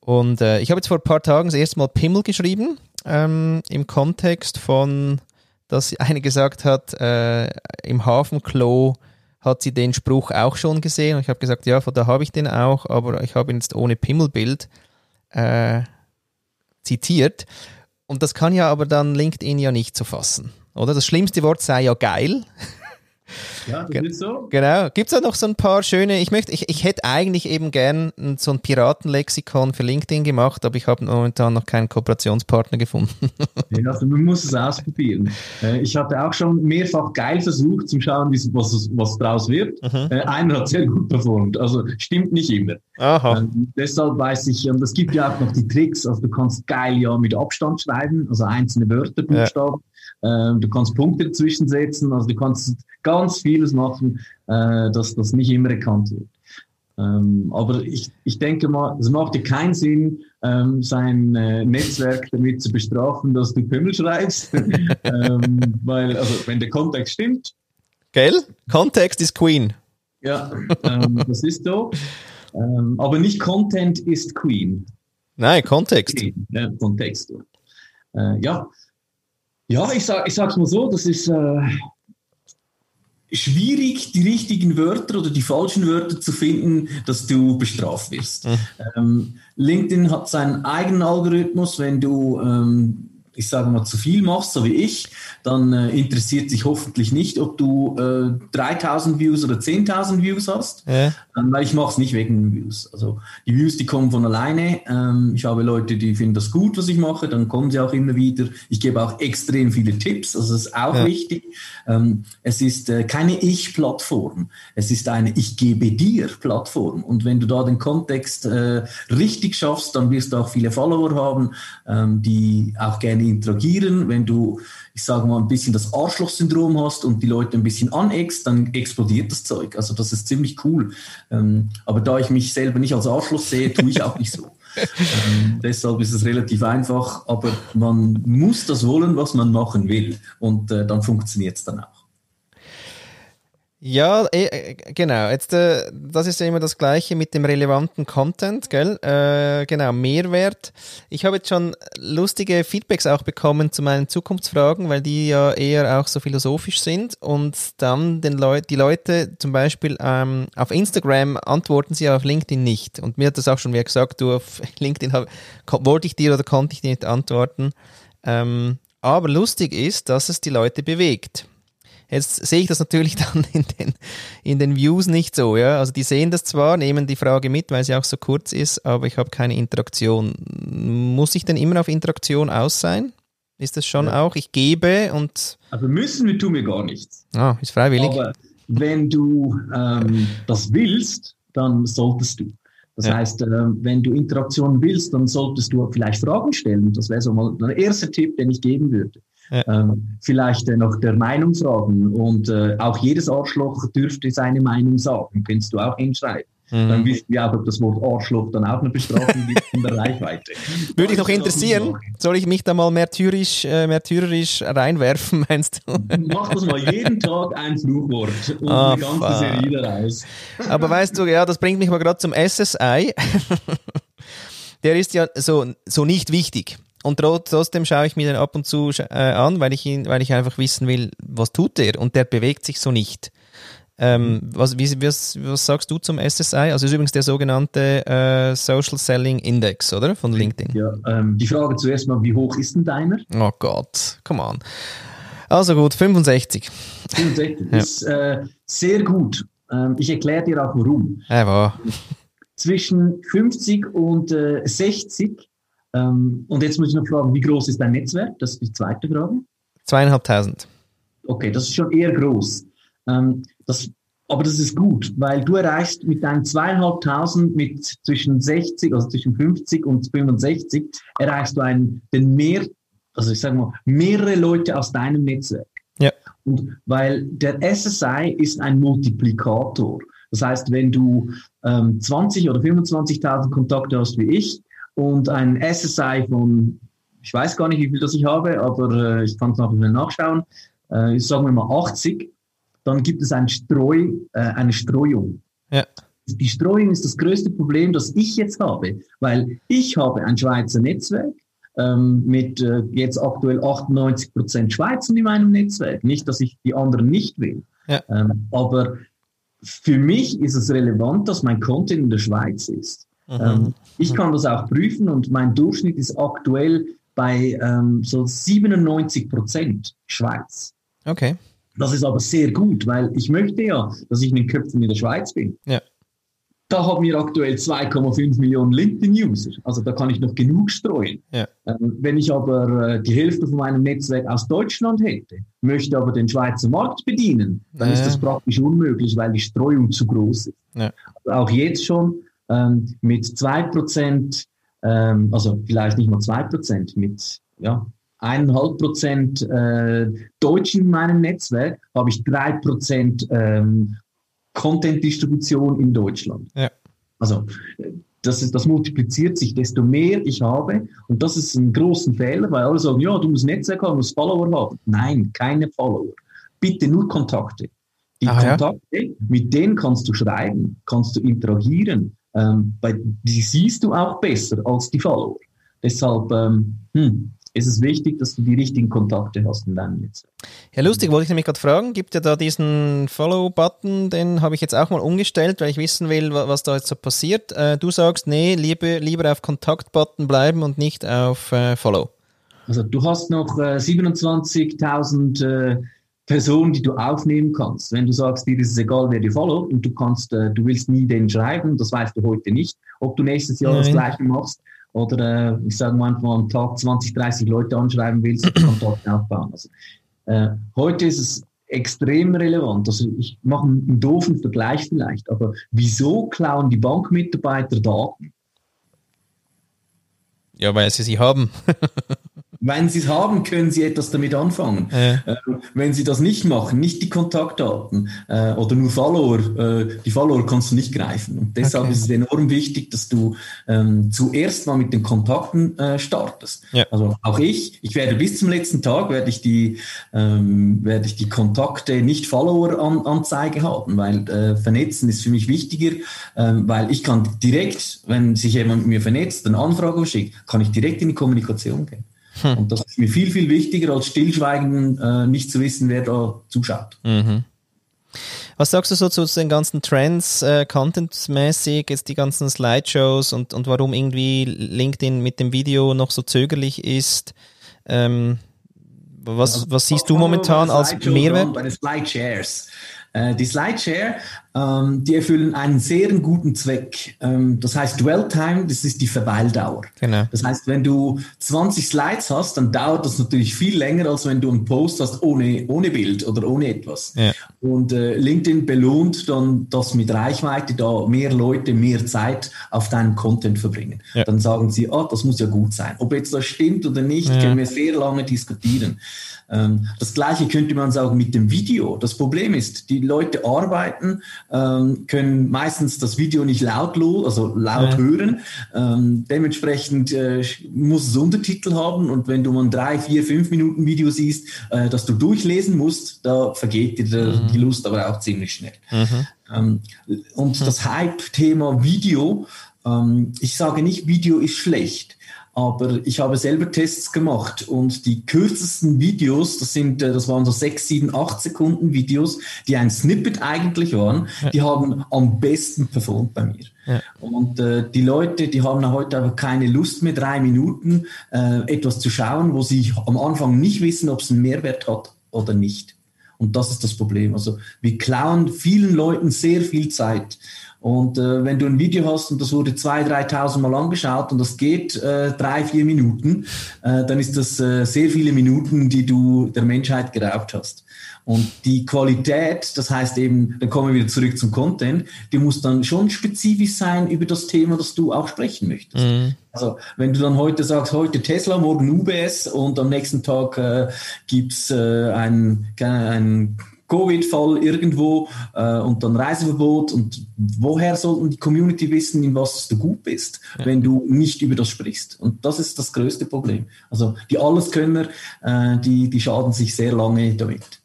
Und äh, ich habe jetzt vor ein paar Tagen das erste Mal Pimmel geschrieben ähm, im Kontext von, dass eine gesagt hat, äh, im Hafenklo hat sie den Spruch auch schon gesehen. Und ich habe gesagt, ja, von da habe ich den auch, aber ich habe ihn jetzt ohne Pimmelbild äh, zitiert. Und das kann ja aber dann LinkedIn ja nicht so fassen. Oder? Das schlimmste Wort sei ja geil. Ja, das ist so. Genau. Gibt es da noch so ein paar schöne, ich möchte, ich, ich hätte eigentlich eben gern so ein Piratenlexikon für LinkedIn gemacht, aber ich habe momentan noch keinen Kooperationspartner gefunden. ja, also man muss es ausprobieren. Äh, ich hatte auch schon mehrfach geil versucht, zum schauen, was, was draus wird. Mhm. Äh, einer hat sehr gut performt, also stimmt nicht immer. Aha. Ähm, deshalb weiß ich, und es gibt ja auch noch die Tricks, also du kannst geil ja mit Abstand schreiben, also einzelne Wörter, Buchstaben. Ja. Ähm, du kannst Punkte dazwischen setzen, also du kannst ganz vieles machen, äh, dass das nicht immer erkannt wird. Ähm, aber ich, ich denke mal, es macht dir keinen Sinn, ähm, sein äh, Netzwerk damit zu bestrafen, dass du Pimmel schreibst. ähm, weil, also, wenn der Kontext stimmt. Gell? Kontext ist Queen. Ja, ähm, das ist so. Ähm, aber nicht Content ist Queen. Nein, Kontext. Ja, Kontext. Äh, ja, ja, ich sag, ich sag's mal so, das ist äh, schwierig, die richtigen Wörter oder die falschen Wörter zu finden, dass du bestraft wirst. Mhm. Ähm, LinkedIn hat seinen eigenen Algorithmus, wenn du ähm, ich sage mal, zu viel machst, so wie ich, dann äh, interessiert sich hoffentlich nicht, ob du äh, 3000 Views oder 10.000 Views hast, ja. ähm, weil ich mache es nicht wegen den Views. Also die Views, die kommen von alleine. Ähm, ich habe Leute, die finden das gut, was ich mache, dann kommen sie auch immer wieder. Ich gebe auch extrem viele Tipps, also das ist auch ja. wichtig. Ähm, es ist äh, keine Ich-Plattform, es ist eine Ich gebe dir Plattform. Und wenn du da den Kontext äh, richtig schaffst, dann wirst du auch viele Follower haben, ähm, die auch gerne interagieren. Wenn du, ich sage mal, ein bisschen das Arschloch-Syndrom hast und die Leute ein bisschen aneckst, dann explodiert das Zeug. Also das ist ziemlich cool. Ähm, aber da ich mich selber nicht als Arschloch sehe, tue ich auch nicht so. ähm, deshalb ist es relativ einfach, aber man muss das wollen, was man machen will. Und äh, dann funktioniert es dann auch. Ja, eh, äh, genau. Jetzt, äh, das ist ja immer das Gleiche mit dem relevanten Content, gell? Äh, genau, Mehrwert. Ich habe jetzt schon lustige Feedbacks auch bekommen zu meinen Zukunftsfragen, weil die ja eher auch so philosophisch sind. Und dann den Leut die Leute zum Beispiel ähm, auf Instagram antworten sie auf LinkedIn nicht. Und mir hat das auch schon wer gesagt, du auf LinkedIn wollte ich dir oder konnte ich dir nicht antworten. Ähm, aber lustig ist, dass es die Leute bewegt. Jetzt sehe ich das natürlich dann in den, in den Views nicht so, ja. Also die sehen das zwar, nehmen die Frage mit, weil sie auch so kurz ist, aber ich habe keine Interaktion. Muss ich denn immer auf Interaktion aus sein? Ist das schon ja. auch? Ich gebe und. Also müssen wir tun wir gar nichts. Ah, ist freiwillig. Aber wenn du ähm, das willst, dann solltest du. Das ja. heißt, äh, wenn du Interaktion willst, dann solltest du vielleicht Fragen stellen. Das wäre so mal der erste Tipp, den ich geben würde. Ähm, vielleicht äh, nach der Meinung fragen und äh, auch jedes Arschloch dürfte seine Meinung sagen, kannst du auch hinschreiben. Mhm. Dann wissen wir auch, ob das Wort Arschloch dann auch eine Bestrafung gibt in der Reichweite. Würde ich noch interessieren, soll ich mich da mal märtyrisch, äh, märtyrerisch reinwerfen, meinst du? Mach das mal jeden Tag ein Fluchwort und oh, eine ganze fuck. Serie daraus. Aber weißt du, ja, das bringt mich mal gerade zum SSI. Der ist ja so, so nicht wichtig. Und trotzdem schaue ich mir den ab und zu äh, an, weil ich, ihn, weil ich einfach wissen will, was tut er. Und der bewegt sich so nicht. Ähm, was, wie, was, was sagst du zum SSI? Also ist übrigens der sogenannte äh, Social Selling Index, oder? Von LinkedIn. Ja, ähm, die Frage zuerst mal, wie hoch ist denn deiner? Oh Gott, come on. Also gut, 65. 65 ja. ist äh, sehr gut. Ähm, ich erkläre dir auch warum. Ja, Zwischen 50 und äh, 60 ähm, und jetzt muss ich noch fragen, wie groß ist dein Netzwerk? Das ist die zweite Frage. Zweieinhalbtausend. Okay, das ist schon eher groß. Ähm, das, aber das ist gut, weil du erreichst mit deinen zweieinhalbtausend mit zwischen 60, also zwischen 50 und 65, erreichst du einen, den mehr, also ich sage mal, mehrere Leute aus deinem Netzwerk. Ja. Und weil der SSI ist ein Multiplikator. Das heißt, wenn du ähm, 20 oder 25.000 Kontakte hast wie ich und ein SSI von, ich weiß gar nicht, wie viel das ich habe, aber äh, ich kann es nachher nachschauen, äh, sagen wir mal 80, dann gibt es ein Streu, äh, eine Streuung. Ja. Die Streuung ist das größte Problem, das ich jetzt habe, weil ich habe ein Schweizer Netzwerk ähm, mit äh, jetzt aktuell 98 Prozent Schweizer in meinem Netzwerk. Nicht, dass ich die anderen nicht will, ja. ähm, aber für mich ist es relevant, dass mein Content in der Schweiz ist. Mhm. Ähm, ich kann das auch prüfen und mein Durchschnitt ist aktuell bei ähm, so 97 Prozent Schweiz. Okay. Das ist aber sehr gut, weil ich möchte ja, dass ich in den Köpfen in der Schweiz bin. Ja. Da haben wir aktuell 2,5 Millionen LinkedIn-User. Also da kann ich noch genug streuen. Ja. Ähm, wenn ich aber äh, die Hälfte von meinem Netzwerk aus Deutschland hätte, möchte aber den Schweizer Markt bedienen, dann ja. ist das praktisch unmöglich, weil die Streuung zu groß ist. Ja. Also auch jetzt schon ähm, mit 2%, ähm, also vielleicht nicht mal 2%, mit ja, eineinhalb Prozent äh, Deutschen in meinem Netzwerk, habe ich drei Prozent ähm, Content-Distribution in Deutschland. Ja. Also das, ist, das multipliziert sich, desto mehr ich habe. Und das ist ein großer Fehler, weil alle sagen, ja, du musst Netzwerk haben, du musst Follower haben. Nein, keine Follower. Bitte nur Kontakte. Die ah, Kontakte, ja? mit denen kannst du schreiben, kannst du interagieren. Ähm, bei, die siehst du auch besser als die Follower. Deshalb, ähm, hm, ist es wichtig, dass du die richtigen Kontakte hast in deinem Netzwerk. Ja, lustig, wollte ich nämlich gerade fragen, gibt ja da diesen Follow-Button, den habe ich jetzt auch mal umgestellt, weil ich wissen will, was da jetzt so passiert. Äh, du sagst, nee, lieber, lieber auf Kontakt-Button bleiben und nicht auf äh, Follow. Also du hast noch äh, 27.000 Personen, die du aufnehmen kannst. Wenn du sagst, dir ist es egal, wer dir followt und du kannst, äh, du willst nie den schreiben, das weißt du heute nicht, ob du nächstes Jahr Nein. das gleiche machst oder äh, ich sage manchmal am Tag 20, 30 Leute anschreiben willst, Kontakt aufbauen. Also, äh, heute ist es extrem relevant. Also ich mache einen doofen Vergleich vielleicht, aber wieso klauen die Bankmitarbeiter Daten? Ja, weil sie sie haben. Wenn Sie es haben, können Sie etwas damit anfangen. Ja. Äh, wenn Sie das nicht machen, nicht die Kontaktdaten äh, oder nur Follower, äh, die Follower kannst du nicht greifen. Und deshalb okay. ist es enorm wichtig, dass du ähm, zuerst mal mit den Kontakten äh, startest. Ja. Also auch ich, ich werde bis zum letzten Tag werde ich die ähm, werde ich die Kontakte nicht Follower an, Anzeige haben, weil äh, vernetzen ist für mich wichtiger, ähm, weil ich kann direkt, wenn sich jemand mit mir vernetzt, eine Anfrage schickt, kann ich direkt in die Kommunikation gehen. Hm. Und das ist mir viel, viel wichtiger, als stillschweigen, äh, nicht zu wissen, wer da zuschaut. Mhm. Was sagst du so zu, den ganzen Trends, äh, contentmäßig, jetzt die ganzen Slideshows und, und warum irgendwie LinkedIn mit dem Video noch so zögerlich ist? Ähm, was, was siehst du momentan als Mehrwert? Bei den Slideshares. Äh, die Slideshare die erfüllen einen sehr guten Zweck. Ähm, das heißt, Dwell Time, das ist die Verweildauer. Genau. Das heißt, wenn du 20 Slides hast, dann dauert das natürlich viel länger, als wenn du einen Post hast ohne, ohne Bild oder ohne etwas. Ja. Und äh, LinkedIn belohnt dann das mit Reichweite, da mehr Leute mehr Zeit auf deinen Content verbringen. Ja. Dann sagen sie, ah, das muss ja gut sein. Ob jetzt das stimmt oder nicht, ja. können wir sehr lange diskutieren. Ähm, das gleiche könnte man sagen mit dem Video. Das Problem ist, die Leute arbeiten, ähm, können meistens das Video nicht laut, also laut ja. hören. Ähm, dementsprechend äh, muss es Untertitel haben und wenn du mal drei, vier, fünf Minuten Video siehst, äh, das du durchlesen musst, da vergeht dir mhm. die Lust aber auch ziemlich schnell. Mhm. und mhm. das Hype-Thema Video, ich sage nicht, Video ist schlecht. Aber ich habe selber Tests gemacht und die kürzesten Videos, das sind, äh, das waren so sechs, sieben, acht Sekunden Videos, die ein Snippet eigentlich waren, ja. die haben am besten performt bei mir. Ja. Und äh, die Leute, die haben heute aber keine Lust mehr, drei Minuten äh, etwas zu schauen, wo sie am Anfang nicht wissen, ob es einen Mehrwert hat oder nicht. Und das ist das Problem. Also wir klauen vielen Leuten sehr viel Zeit. Und äh, wenn du ein Video hast und das wurde 2.000, 3.000 Mal angeschaut und das geht äh, drei, vier Minuten, äh, dann ist das äh, sehr viele Minuten, die du der Menschheit geraubt hast. Und die Qualität, das heißt eben, dann kommen wir wieder zurück zum Content, die muss dann schon spezifisch sein über das Thema, das du auch sprechen möchtest. Mhm. Also wenn du dann heute sagst, heute Tesla, morgen UBS und am nächsten Tag äh, gibt's äh, ein, ein Covid-Fall irgendwo äh, und dann Reiseverbot und woher sollten die Community wissen, in was du gut bist, ja. wenn du nicht über das sprichst? Und das ist das größte Problem. Also die Alleskönner, äh, die, die schaden sich sehr lange damit.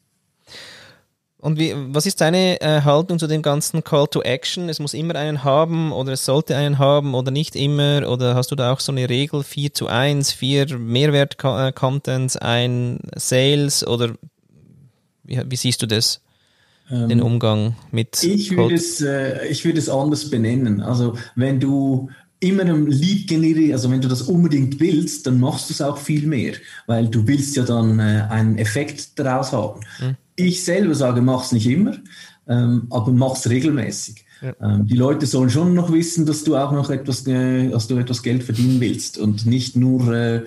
Und wie, was ist deine äh, Haltung zu dem ganzen Call to Action? Es muss immer einen haben oder es sollte einen haben oder nicht immer? Oder hast du da auch so eine Regel 4 zu 1, 4 Mehrwert-Contents, ein Sales oder wie, wie siehst du das? den ähm, Umgang mit ich würde es äh, ich würde es anders benennen also wenn du immer ein Lead generieren, also wenn du das unbedingt willst, dann machst du es auch viel mehr, weil du willst ja dann äh, einen Effekt daraus haben. Mhm. Ich selber sage, mach es nicht immer, ähm, aber mach es regelmäßig. Ja. Ähm, die Leute sollen schon noch wissen, dass du auch noch etwas, äh, dass du etwas Geld verdienen willst und nicht nur äh,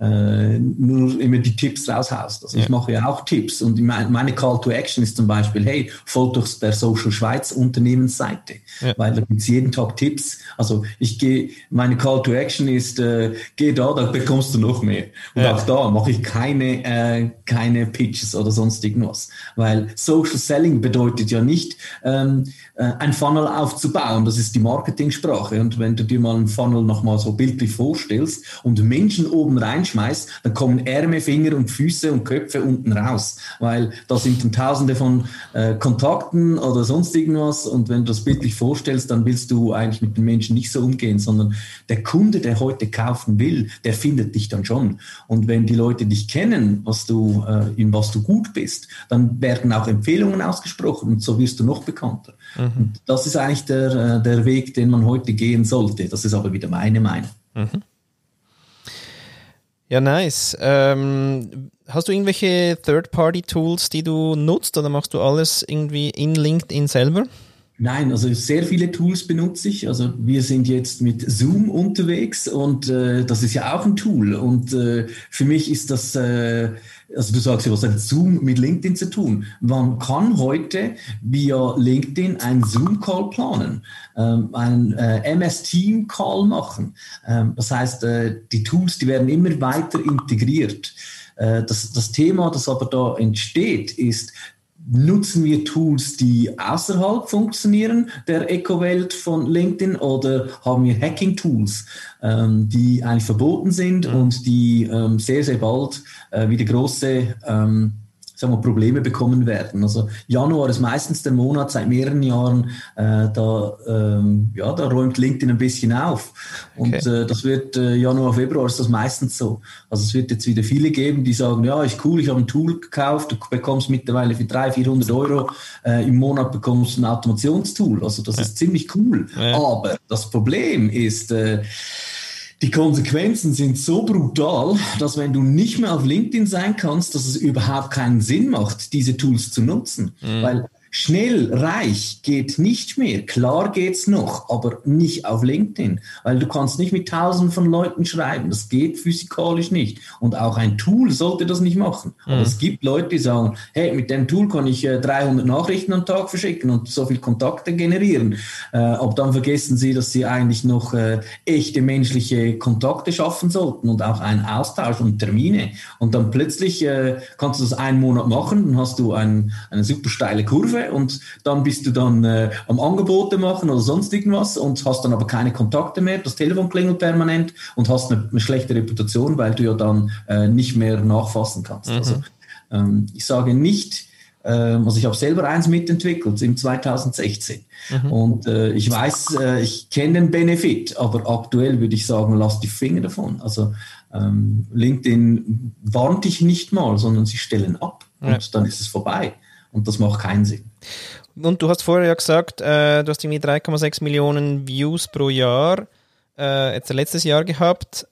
äh, nur immer die Tipps raushaust. Also ja. ich mache ja auch Tipps und meine Call to Action ist zum Beispiel, hey, folgt doch der Social Schweiz Unternehmensseite, ja. weil da gibt's jeden Tag Tipps. Also ich gehe, meine Call to Action ist, äh, geh da, da bekommst du noch mehr. Und ja. auch da mache ich keine, äh, keine Pitches oder sonst irgendwas, weil Social Selling bedeutet ja nicht, ähm, äh, ein Funnel aufzubauen. Das ist die Marketingsprache. Und wenn du dir mal einen Funnel nochmal so bildlich vorstellst und Menschen oben rein reinschmeißt, dann kommen Ärmel, Finger und Füße und Köpfe unten raus, weil da sind dann tausende von äh, Kontakten oder sonst irgendwas und wenn du das bildlich vorstellst, dann willst du eigentlich mit den Menschen nicht so umgehen, sondern der Kunde, der heute kaufen will, der findet dich dann schon. Und wenn die Leute dich kennen, was du, äh, in was du gut bist, dann werden auch Empfehlungen ausgesprochen und so wirst du noch bekannter. Mhm. Und das ist eigentlich der, äh, der Weg, den man heute gehen sollte. Das ist aber wieder meine Meinung. Mhm. Ja, nice. Ähm, hast du irgendwelche Third-Party-Tools, die du nutzt oder machst du alles irgendwie in LinkedIn selber? Nein, also sehr viele Tools benutze ich. Also wir sind jetzt mit Zoom unterwegs und äh, das ist ja auch ein Tool. Und äh, für mich ist das äh, also du sagst ja, was hat Zoom mit LinkedIn zu tun? Man kann heute via LinkedIn einen Zoom-Call planen, ähm, einen äh, MS-Team-Call machen. Ähm, das heißt, äh, die Tools, die werden immer weiter integriert. Äh, das, das Thema, das aber da entsteht, ist, nutzen wir Tools, die außerhalb funktionieren der Eco-Welt von LinkedIn oder haben wir Hacking-Tools, ähm, die eigentlich verboten sind mhm. und die ähm, sehr, sehr bald äh, wieder große ähm, sagen wir, Probleme bekommen werden. Also Januar ist meistens der Monat seit mehreren Jahren, äh, da, ähm, ja, da räumt LinkedIn ein bisschen auf. Und okay. äh, das wird äh, Januar, Februar ist das meistens so. Also es wird jetzt wieder viele geben, die sagen, ja, ist cool, ich habe ein Tool gekauft, du bekommst mittlerweile für 300, 400 Euro äh, im Monat bekommst du ein Automationstool. Also das ja. ist ziemlich cool. Ja. Aber das Problem ist, äh, die Konsequenzen sind so brutal, dass wenn du nicht mehr auf LinkedIn sein kannst, dass es überhaupt keinen Sinn macht, diese Tools zu nutzen. Mhm. Weil Schnell, reich geht nicht mehr. Klar geht's noch, aber nicht auf LinkedIn, weil du kannst nicht mit tausenden von Leuten schreiben. Das geht physikalisch nicht. Und auch ein Tool sollte das nicht machen. Mhm. Aber es gibt Leute, die sagen, hey, mit dem Tool kann ich äh, 300 Nachrichten am Tag verschicken und so viel Kontakte generieren. Äh, aber dann vergessen sie, dass sie eigentlich noch äh, echte menschliche Kontakte schaffen sollten und auch einen Austausch und Termine. Und dann plötzlich äh, kannst du das einen Monat machen, dann hast du ein, eine super steile Kurve Kurve und dann bist du dann äh, am Angebote machen oder sonst irgendwas und hast dann aber keine Kontakte mehr. Das Telefon klingelt permanent und hast eine, eine schlechte Reputation, weil du ja dann äh, nicht mehr nachfassen kannst. Mhm. Also ähm, ich sage nicht, äh, also ich habe selber eins mitentwickelt im 2016 mhm. und äh, ich weiß, äh, ich kenne den Benefit, aber aktuell würde ich sagen, lass die Finger davon. Also ähm, LinkedIn warnt dich nicht mal, sondern sie stellen ab ja. und dann ist es vorbei. Und das macht keinen Sinn. Und du hast vorher ja gesagt, äh, du hast irgendwie 3,6 Millionen Views pro Jahr, äh, jetzt letztes Jahr gehabt.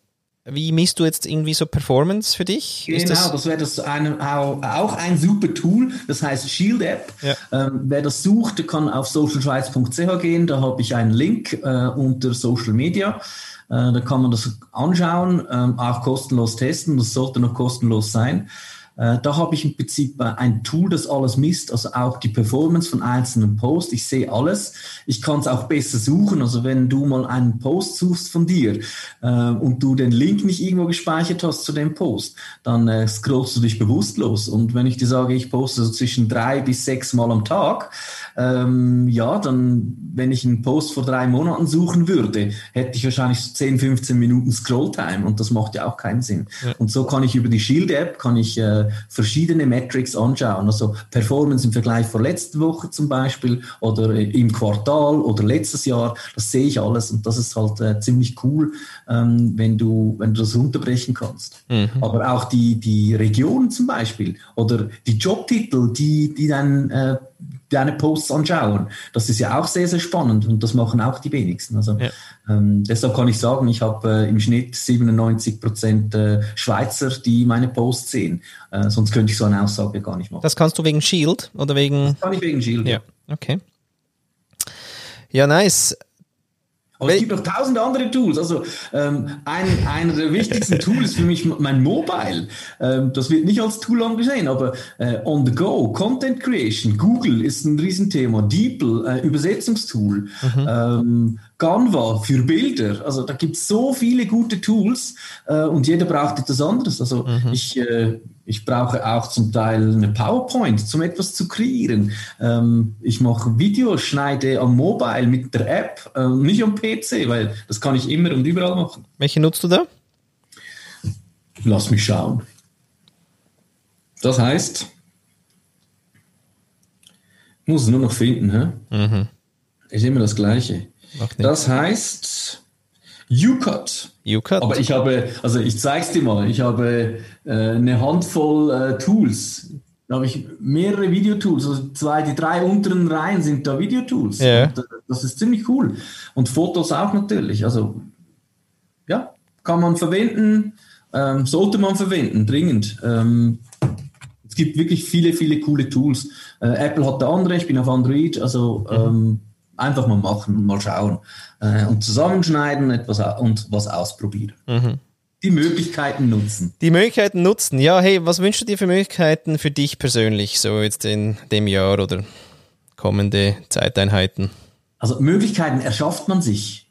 Wie misst du jetzt irgendwie so Performance für dich? Genau, das, das wäre das eine, auch, ein super Tool, das heißt Shield App. Ja. Ähm, wer das sucht, kann auf socialschweiz.ch gehen, da habe ich einen Link äh, unter Social Media. Äh, da kann man das anschauen, ähm, auch kostenlos testen, das sollte noch kostenlos sein. Äh, da habe ich im Prinzip ein Tool, das alles misst, also auch die Performance von einzelnen Posts. Ich sehe alles. Ich kann es auch besser suchen. Also wenn du mal einen Post suchst von dir äh, und du den Link nicht irgendwo gespeichert hast zu dem Post, dann äh, scrollst du dich bewusst los. Und wenn ich dir sage, ich poste so zwischen drei bis sechs Mal am Tag, ähm, ja, dann, wenn ich einen Post vor drei Monaten suchen würde, hätte ich wahrscheinlich so 10, 15 Minuten Scrolltime und das macht ja auch keinen Sinn. Ja. Und so kann ich über die Shield App, kann ich äh, verschiedene Metrics anschauen, also Performance im Vergleich vor letzter Woche zum Beispiel oder im Quartal oder letztes Jahr, das sehe ich alles und das ist halt äh, ziemlich cool, ähm, wenn du, wenn du das runterbrechen kannst. Mhm. Aber auch die, die Regionen zum Beispiel oder die Jobtitel, die, die dann äh, deine Posts anschauen. Das ist ja auch sehr, sehr spannend und das machen auch die wenigsten. Also ja. ähm, deshalb kann ich sagen, ich habe äh, im Schnitt 97 Prozent äh, Schweizer, die meine Posts sehen. Äh, sonst könnte ich so eine Aussage gar nicht machen. Das kannst du wegen Shield oder wegen? Das kann ich wegen Shield. Ja, okay. Ja, nice. Aber es gibt noch tausend andere Tools. Also ähm, ein, einer der wichtigsten Tools ist für mich mein Mobile. Ähm, das wird nicht als Tool angesehen, aber äh, on the go, Content Creation, Google ist ein Riesenthema, DeepL, äh, Übersetzungstool, mhm. ähm, Canva für Bilder. Also da gibt es so viele gute Tools äh, und jeder braucht etwas anderes. Also mhm. ich äh, ich brauche auch zum Teil eine PowerPoint, um etwas zu kreieren. Ähm, ich mache Videos, schneide am Mobile mit der App, äh, nicht am PC, weil das kann ich immer und überall machen. Welche nutzt du da? Lass mich schauen. Das heißt, muss es nur noch finden, hä? Mhm. Ist immer das Gleiche. Das heißt, UCut. UCut. Aber ich habe, also ich zeig's dir mal, ich habe äh, eine Handvoll äh, Tools. Da habe ich mehrere Videotools, also zwei, die drei unteren Reihen sind da Videotools. Und, äh, das ist ziemlich cool. Und Fotos auch natürlich. Also ja, kann man verwenden, ähm, sollte man verwenden, dringend. Ähm, es gibt wirklich viele, viele coole Tools. Äh, Apple hat da andere, ich bin auf Android, also ähm, einfach mal machen und mal schauen äh, und zusammenschneiden etwas und was ausprobieren. Mhm. Die Möglichkeiten nutzen. Die Möglichkeiten nutzen. Ja, hey, was wünschst du dir für Möglichkeiten für dich persönlich, so jetzt in dem Jahr oder kommende Zeiteinheiten? Also Möglichkeiten erschafft man sich.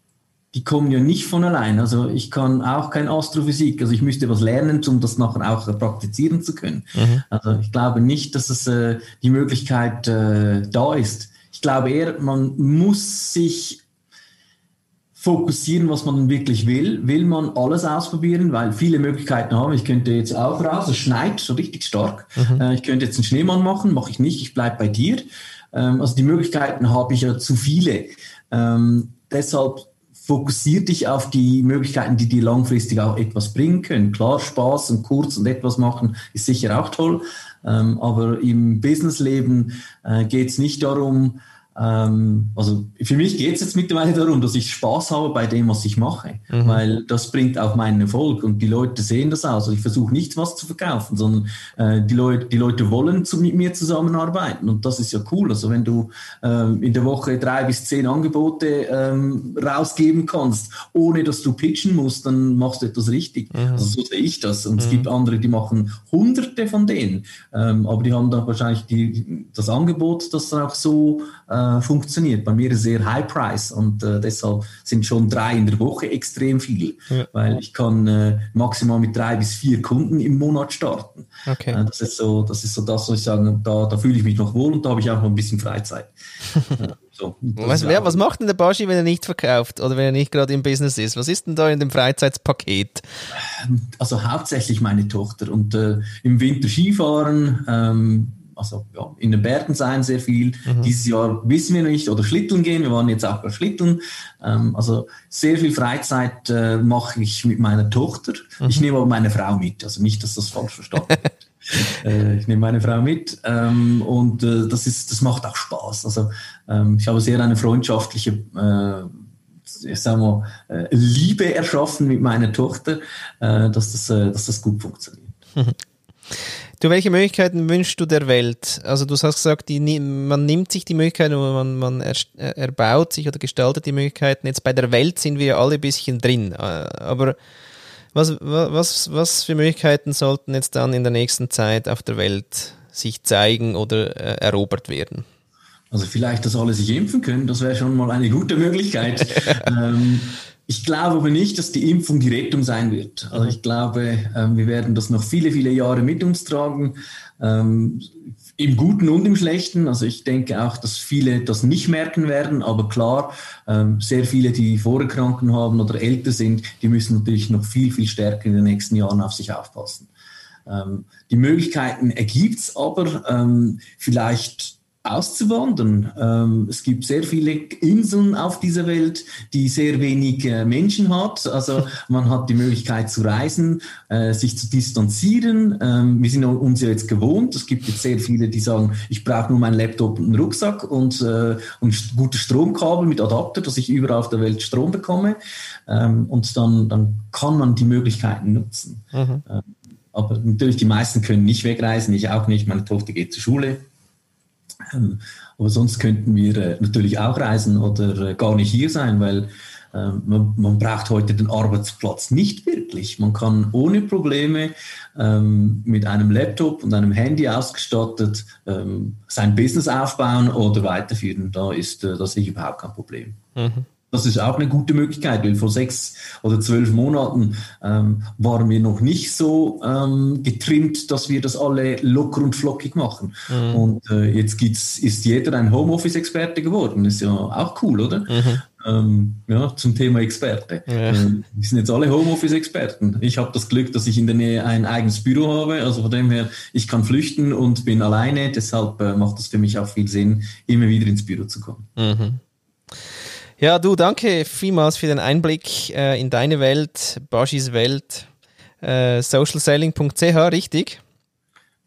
Die kommen ja nicht von allein. Also ich kann auch kein Astrophysik. Also ich müsste was lernen, um das nachher auch praktizieren zu können. Mhm. Also ich glaube nicht, dass es äh, die Möglichkeit äh, da ist. Ich glaube eher, man muss sich fokussieren, was man wirklich will. Will man alles ausprobieren, weil viele Möglichkeiten haben. Ich könnte jetzt auch raus, es schneit so richtig stark. Mhm. Äh, ich könnte jetzt einen Schneemann machen, mache ich nicht, ich bleibe bei dir. Ähm, also die Möglichkeiten habe ich ja zu viele. Ähm, deshalb fokussier dich auf die Möglichkeiten, die dir langfristig auch etwas bringen können. Klar, Spaß und kurz und etwas machen ist sicher auch toll, ähm, aber im Businessleben äh, geht es nicht darum, ähm, also für mich geht es jetzt mittlerweile darum, dass ich Spaß habe bei dem, was ich mache, mhm. weil das bringt auch meinen Erfolg und die Leute sehen das aus. Also ich versuche nicht was zu verkaufen, sondern äh, die, Leute, die Leute wollen zu, mit mir zusammenarbeiten und das ist ja cool. Also wenn du ähm, in der Woche drei bis zehn Angebote ähm, rausgeben kannst, ohne dass du pitchen musst, dann machst du etwas richtig. Mhm. Also so sehe ich das. Und mhm. es gibt andere, die machen hunderte von denen, ähm, aber die haben dann wahrscheinlich die, das Angebot, das dann auch so äh, äh, funktioniert. Bei mir sehr High Price und äh, deshalb sind schon drei in der Woche extrem viel, ja. weil ich kann äh, maximal mit drei bis vier Kunden im Monat starten. Okay. Äh, das ist so, das ist so das, was ich sage, da, da fühle ich mich noch wohl und da habe ich auch noch ein bisschen Freizeit. So, was, wer, was macht denn der Baschi, wenn er nicht verkauft oder wenn er nicht gerade im Business ist? Was ist denn da in dem Freizeitspaket? Also hauptsächlich meine Tochter und äh, im Winter Skifahren, ähm, also ja, in den Bergen sein sehr viel. Mhm. Dieses Jahr wissen wir nicht oder Schlitteln gehen. Wir waren jetzt auch bei Schlitteln. Ähm, also sehr viel Freizeit äh, mache ich mit meiner Tochter. Mhm. Ich nehme aber meine Frau mit. Also nicht, dass das falsch verstanden wird. äh, ich nehme meine Frau mit ähm, und äh, das ist, das macht auch Spaß. Also ähm, ich habe sehr eine freundschaftliche äh, ich sag mal, äh, Liebe erschaffen mit meiner Tochter, dass, das, dass das gut funktioniert. Du, welche Möglichkeiten wünschst du der Welt? Also du hast gesagt, die, man nimmt sich die Möglichkeiten, man, man er, erbaut sich oder gestaltet die Möglichkeiten. Jetzt bei der Welt sind wir alle ein bisschen drin. Äh, aber was, was, was für Möglichkeiten sollten jetzt dann in der nächsten Zeit auf der Welt sich zeigen oder äh, erobert werden? Also vielleicht, dass alle sich impfen können, das wäre schon mal eine gute Möglichkeit. ähm, ich glaube aber nicht, dass die Impfung die Rettung sein wird. Also ich glaube, ähm, wir werden das noch viele, viele Jahre mit uns tragen. Ähm, Im Guten und im Schlechten. Also ich denke auch, dass viele das nicht merken werden. Aber klar, ähm, sehr viele, die Vorerkrankungen haben oder älter sind, die müssen natürlich noch viel, viel stärker in den nächsten Jahren auf sich aufpassen. Die Möglichkeiten ergibt es aber. Vielleicht auszuwandern. Ähm, es gibt sehr viele Inseln auf dieser Welt, die sehr wenig äh, Menschen hat. Also man hat die Möglichkeit zu reisen, äh, sich zu distanzieren. Ähm, wir sind uns ja jetzt gewohnt. Es gibt jetzt sehr viele, die sagen, ich brauche nur meinen Laptop und einen Rucksack und, äh, und gute Stromkabel mit Adapter, dass ich überall auf der Welt Strom bekomme. Ähm, und dann, dann kann man die Möglichkeiten nutzen. Mhm. Ähm, aber natürlich, die meisten können nicht wegreisen, ich auch nicht. Meine Tochter geht zur Schule. Ähm, aber sonst könnten wir äh, natürlich auch reisen oder äh, gar nicht hier sein, weil ähm, man, braucht heute den Arbeitsplatz nicht wirklich. Man kann ohne Probleme ähm, mit einem Laptop und einem Handy ausgestattet sein Business aufbauen oder weiterführen. Da ist äh, das überhaupt kein Problem. Mhm. Das ist auch eine gute Möglichkeit, weil vor sechs oder zwölf Monaten ähm, waren wir noch nicht so ähm, getrimmt, dass wir das alle locker und flockig machen. Mhm. Und äh, jetzt gibt's, ist jeder ein Homeoffice-Experte geworden. Ist ja auch cool, oder? Mhm. Ähm, ja, zum Thema Experte. Ja. Ähm, wir sind jetzt alle Homeoffice-Experten. Ich habe das Glück, dass ich in der Nähe ein eigenes Büro habe. Also von dem her, ich kann flüchten und bin alleine. Deshalb äh, macht es für mich auch viel Sinn, immer wieder ins Büro zu kommen. Mhm. Ja, du, danke vielmals für den Einblick äh, in deine Welt, Baschis Welt. Äh, socialselling.ch, richtig?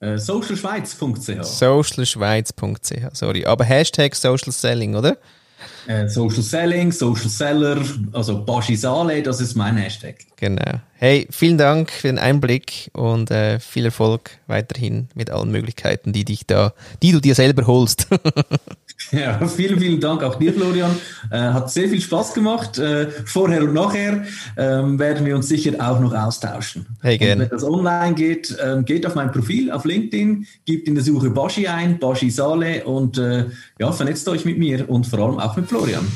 Äh, socialschweiz.ch. Socialschweiz.ch, sorry. Aber Hashtag Social Selling, oder? Äh, Social Selling, Social Seller, also Baschisale, das ist mein Hashtag. Genau. Hey, vielen Dank für den Einblick und äh, viel Erfolg weiterhin mit allen Möglichkeiten, die dich da, die du dir selber holst. Ja, vielen, vielen Dank auch dir, Florian. Äh, hat sehr viel Spaß gemacht. Äh, vorher und nachher ähm, werden wir uns sicher auch noch austauschen. Hey, gerne. wenn das online geht, ähm, geht auf mein Profil auf LinkedIn, gebt in der Suche Baschi ein, Baschi Sale und äh, ja, vernetzt euch mit mir und vor allem auch mit Florian.